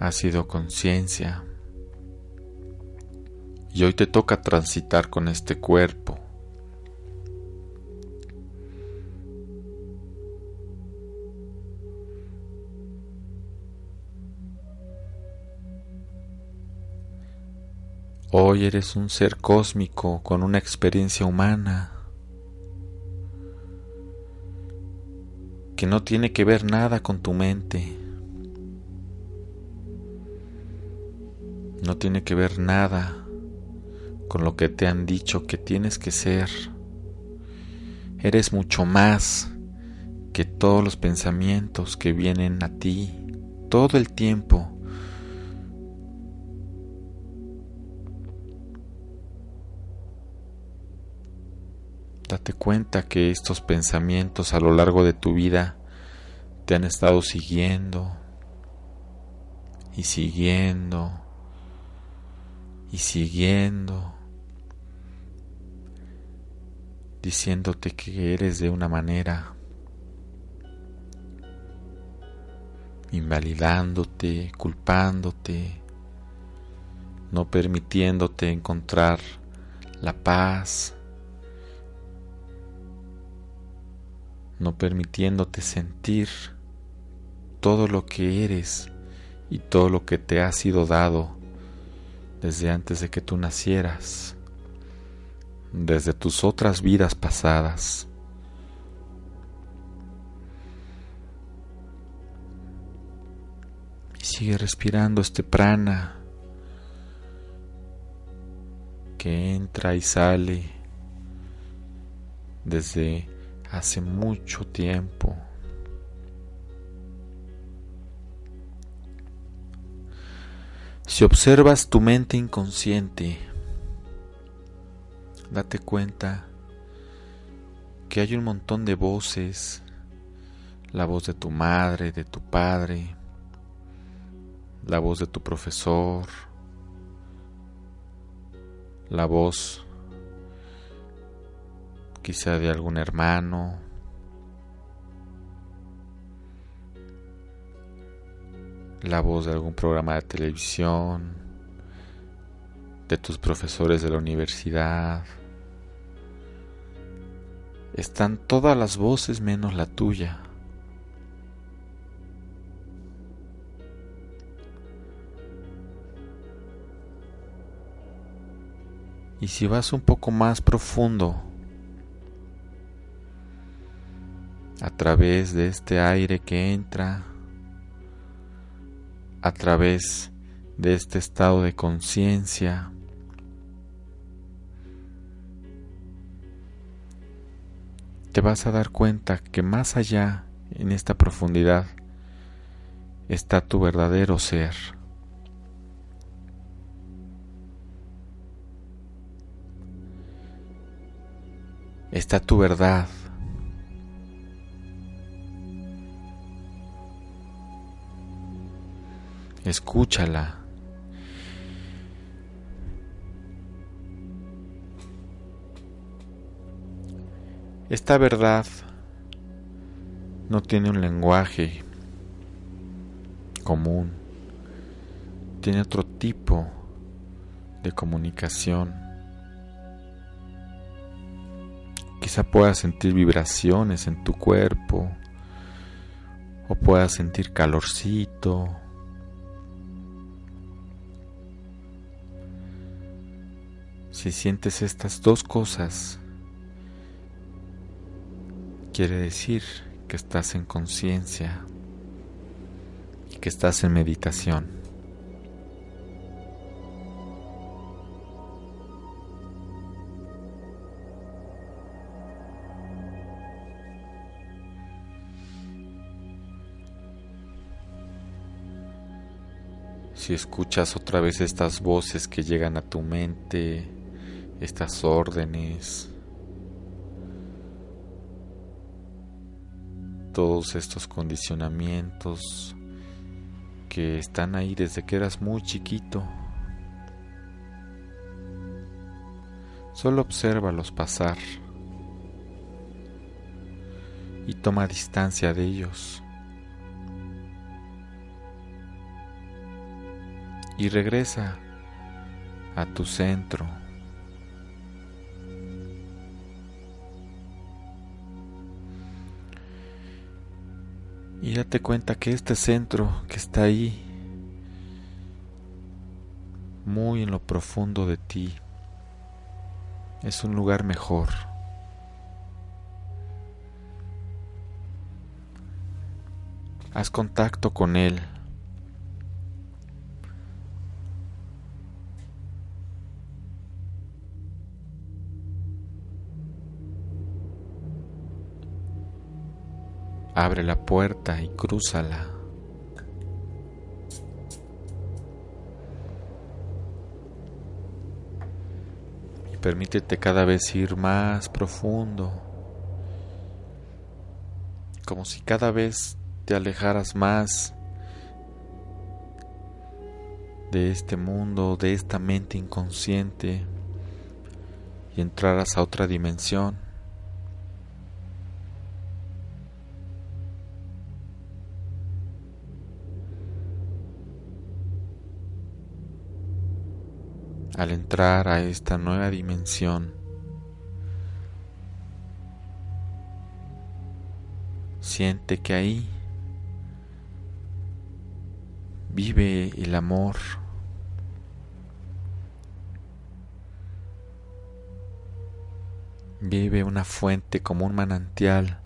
Ha sido conciencia. Y hoy te toca transitar con este cuerpo. Hoy eres un ser cósmico con una experiencia humana. que no tiene que ver nada con tu mente. No tiene que ver nada con lo que te han dicho que tienes que ser. Eres mucho más que todos los pensamientos que vienen a ti todo el tiempo. Date cuenta que estos pensamientos a lo largo de tu vida te han estado siguiendo y siguiendo y siguiendo, diciéndote que eres de una manera, invalidándote, culpándote, no permitiéndote encontrar la paz, no permitiéndote sentir todo lo que eres y todo lo que te ha sido dado desde antes de que tú nacieras, desde tus otras vidas pasadas. Y sigue respirando este prana que entra y sale desde hace mucho tiempo. Si observas tu mente inconsciente, date cuenta que hay un montón de voces, la voz de tu madre, de tu padre, la voz de tu profesor, la voz quizá de algún hermano, la voz de algún programa de televisión, de tus profesores de la universidad. Están todas las voces menos la tuya. Y si vas un poco más profundo, a través de este aire que entra, a través de este estado de conciencia, te vas a dar cuenta que más allá, en esta profundidad, está tu verdadero ser. Está tu verdad. Escúchala. Esta verdad no tiene un lenguaje común, tiene otro tipo de comunicación. Quizá puedas sentir vibraciones en tu cuerpo o puedas sentir calorcito. Si sientes estas dos cosas, quiere decir que estás en conciencia, que estás en meditación. Si escuchas otra vez estas voces que llegan a tu mente, estas órdenes, todos estos condicionamientos que están ahí desde que eras muy chiquito. Solo obsérvalos pasar y toma distancia de ellos. Y regresa a tu centro. Y date cuenta que este centro que está ahí, muy en lo profundo de ti, es un lugar mejor. Haz contacto con él. Abre la puerta y crúzala. Y permítete cada vez ir más profundo. Como si cada vez te alejaras más de este mundo, de esta mente inconsciente y entraras a otra dimensión. Al entrar a esta nueva dimensión, siente que ahí vive el amor. Vive una fuente como un manantial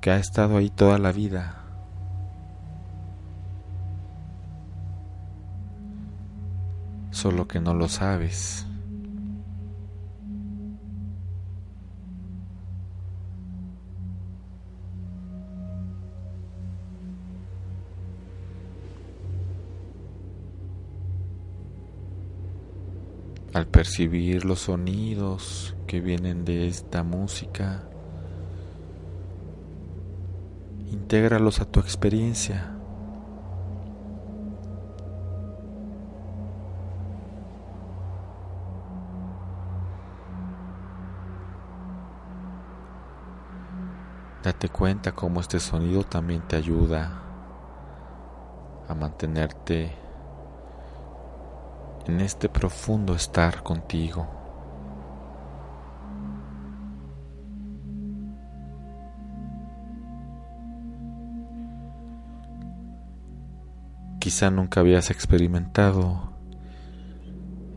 que ha estado ahí toda la vida. Solo que no lo sabes. Al percibir los sonidos que vienen de esta música, intégralos a tu experiencia. Date cuenta cómo este sonido también te ayuda a mantenerte en este profundo estar contigo. Quizá nunca habías experimentado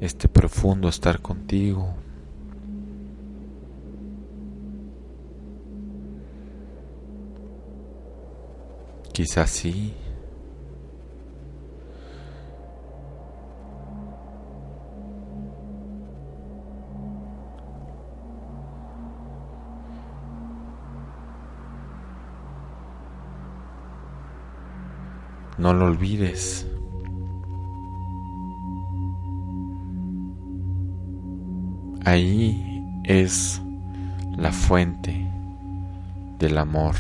este profundo estar contigo. Quizás sí. No lo olvides. Ahí es la fuente del amor.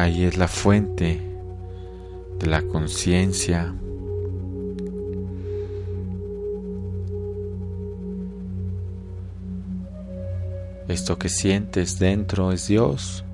Ahí es la fuente de la conciencia. Esto que sientes dentro es Dios.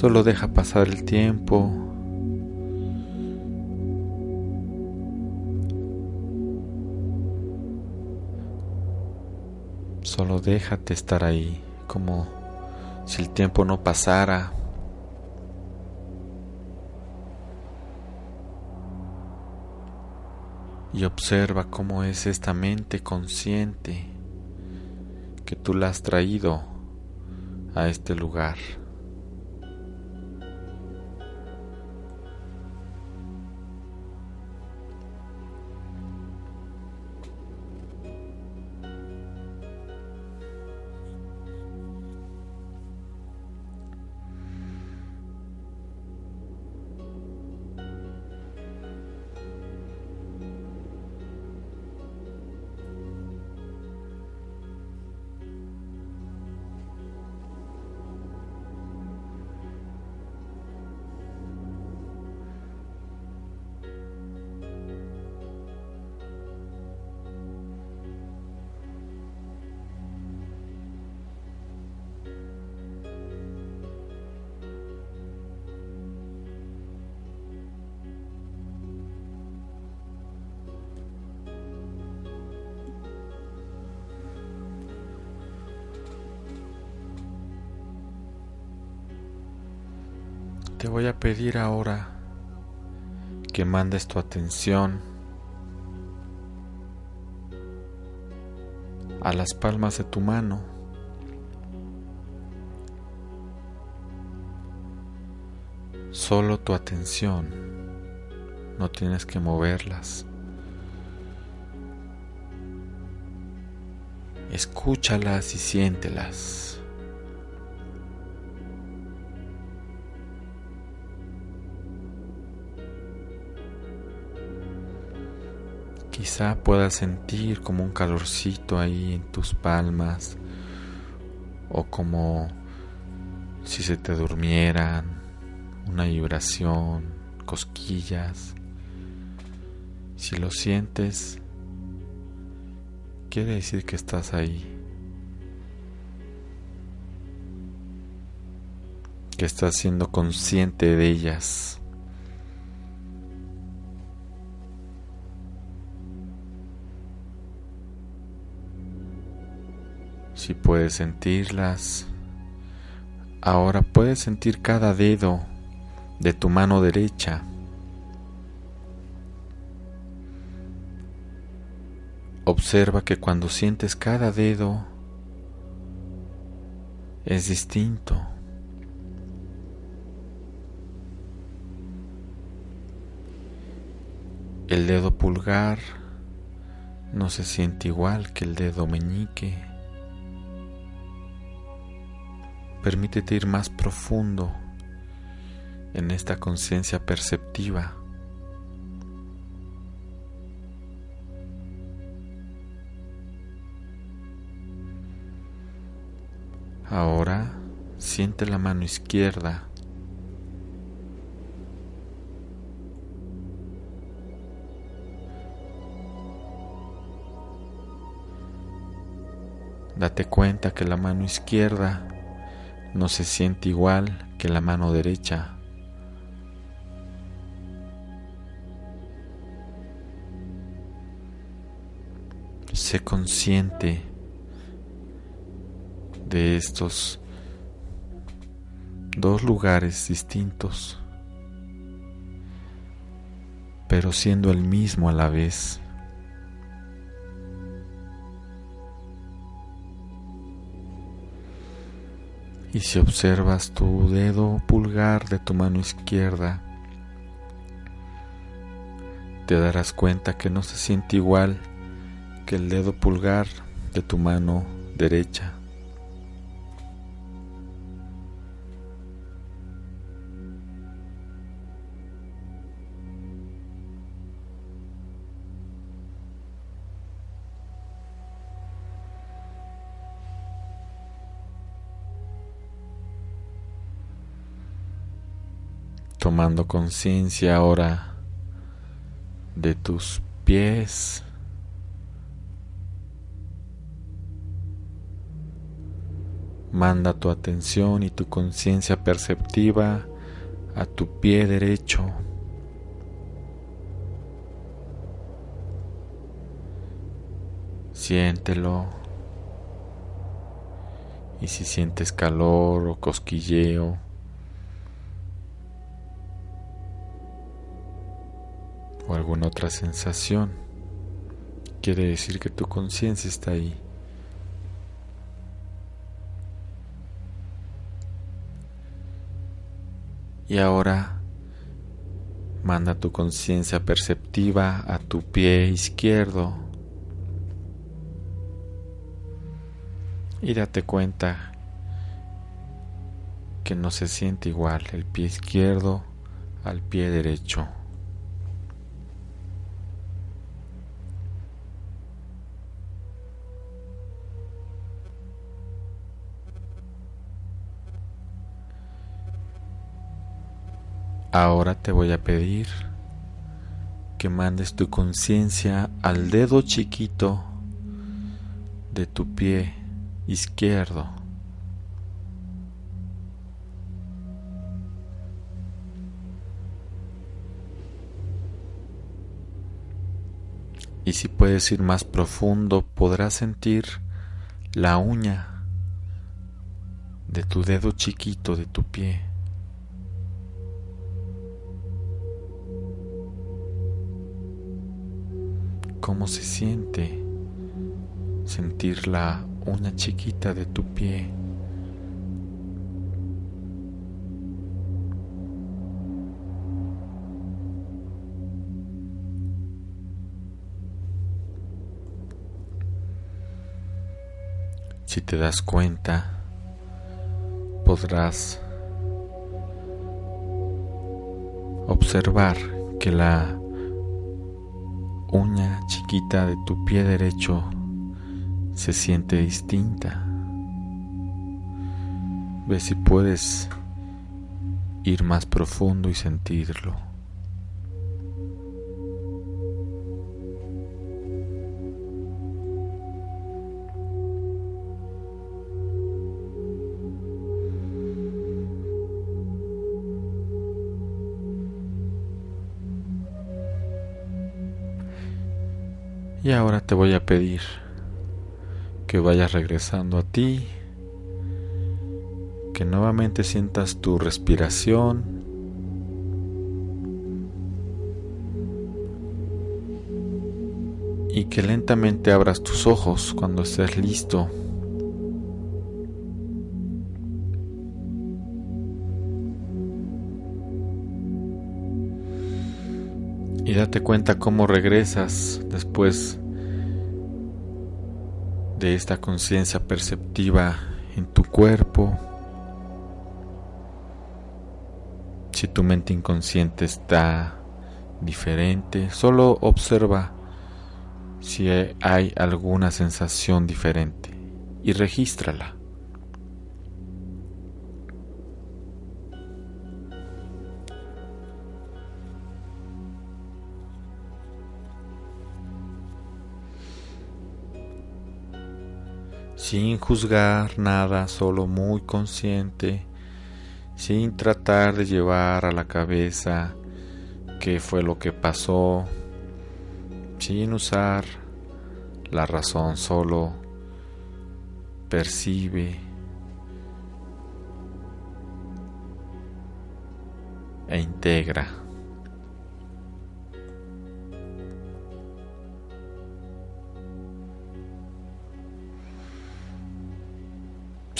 Solo deja pasar el tiempo. Solo déjate estar ahí, como si el tiempo no pasara. Y observa cómo es esta mente consciente que tú la has traído a este lugar. Mandes tu atención a las palmas de tu mano. Solo tu atención, no tienes que moverlas. Escúchalas y siéntelas. Puedas sentir como un calorcito ahí en tus palmas o como si se te durmieran, una vibración, cosquillas. Si lo sientes, quiere decir que estás ahí, que estás siendo consciente de ellas. Si puedes sentirlas, ahora puedes sentir cada dedo de tu mano derecha. Observa que cuando sientes cada dedo es distinto. El dedo pulgar no se siente igual que el dedo meñique. Permítete ir más profundo en esta conciencia perceptiva. Ahora siente la mano izquierda. Date cuenta que la mano izquierda no se siente igual que la mano derecha. Sé consciente de estos dos lugares distintos, pero siendo el mismo a la vez. Y si observas tu dedo pulgar de tu mano izquierda, te darás cuenta que no se siente igual que el dedo pulgar de tu mano derecha. Tomando conciencia ahora de tus pies. Manda tu atención y tu conciencia perceptiva a tu pie derecho. Siéntelo. Y si sientes calor o cosquilleo, alguna otra sensación, quiere decir que tu conciencia está ahí. Y ahora manda tu conciencia perceptiva a tu pie izquierdo y date cuenta que no se siente igual el pie izquierdo al pie derecho. Ahora te voy a pedir que mandes tu conciencia al dedo chiquito de tu pie izquierdo. Y si puedes ir más profundo, podrás sentir la uña de tu dedo chiquito de tu pie. Cómo se siente sentir la uña chiquita de tu pie. Si te das cuenta, podrás observar que la uña chiquita de tu pie derecho se siente distinta. Ve si puedes ir más profundo y sentirlo. Y ahora te voy a pedir que vayas regresando a ti, que nuevamente sientas tu respiración. Y que lentamente abras tus ojos cuando estés listo. Date cuenta cómo regresas después de esta conciencia perceptiva en tu cuerpo. Si tu mente inconsciente está diferente, solo observa si hay alguna sensación diferente y regístrala. Sin juzgar nada, solo muy consciente, sin tratar de llevar a la cabeza qué fue lo que pasó, sin usar la razón, solo percibe e integra.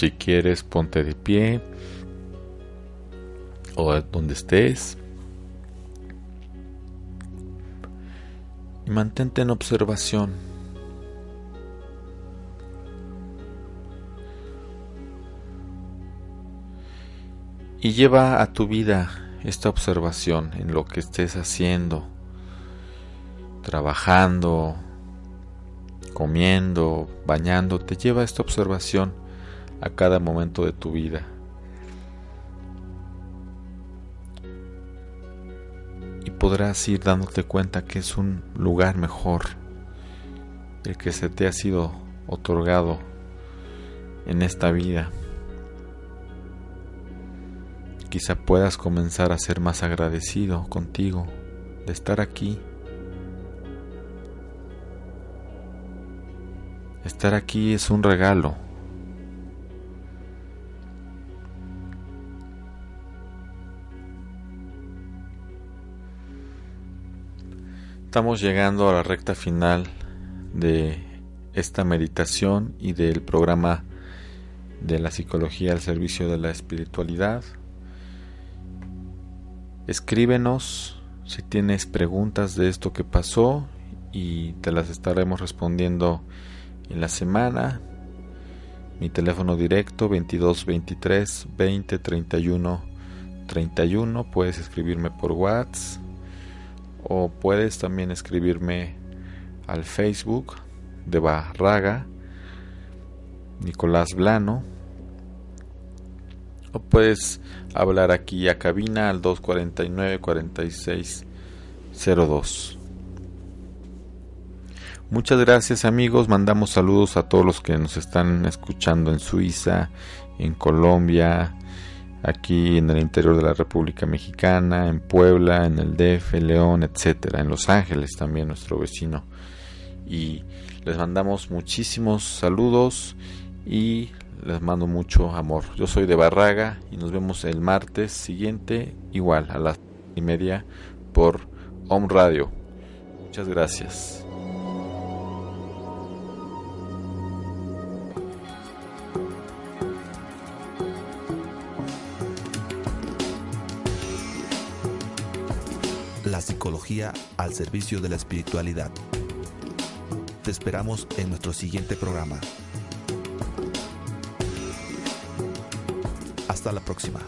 Si quieres, ponte de pie o donde estés. Y mantente en observación. Y lleva a tu vida esta observación en lo que estés haciendo, trabajando, comiendo, bañándote. Lleva esta observación a cada momento de tu vida. Y podrás ir dándote cuenta que es un lugar mejor, el que se te ha sido otorgado en esta vida. Quizá puedas comenzar a ser más agradecido contigo de estar aquí. Estar aquí es un regalo. Estamos llegando a la recta final de esta meditación y del programa de la psicología al servicio de la espiritualidad. Escríbenos si tienes preguntas de esto que pasó y te las estaremos respondiendo en la semana. Mi teléfono directo 22 23 20 31 31. Puedes escribirme por WhatsApp o puedes también escribirme al Facebook de Barraga Nicolás Blano o puedes hablar aquí a cabina al 249-4602. Muchas gracias amigos, mandamos saludos a todos los que nos están escuchando en Suiza, en Colombia, aquí en el interior de la República Mexicana, en Puebla, en el DF, León, etcétera, en Los Ángeles también nuestro vecino. Y les mandamos muchísimos saludos y les mando mucho amor. Yo soy de Barraga y nos vemos el martes siguiente, igual a las y media por Home Radio. Muchas gracias.
La psicología al servicio de la espiritualidad. Te esperamos en nuestro siguiente programa. Hasta la próxima.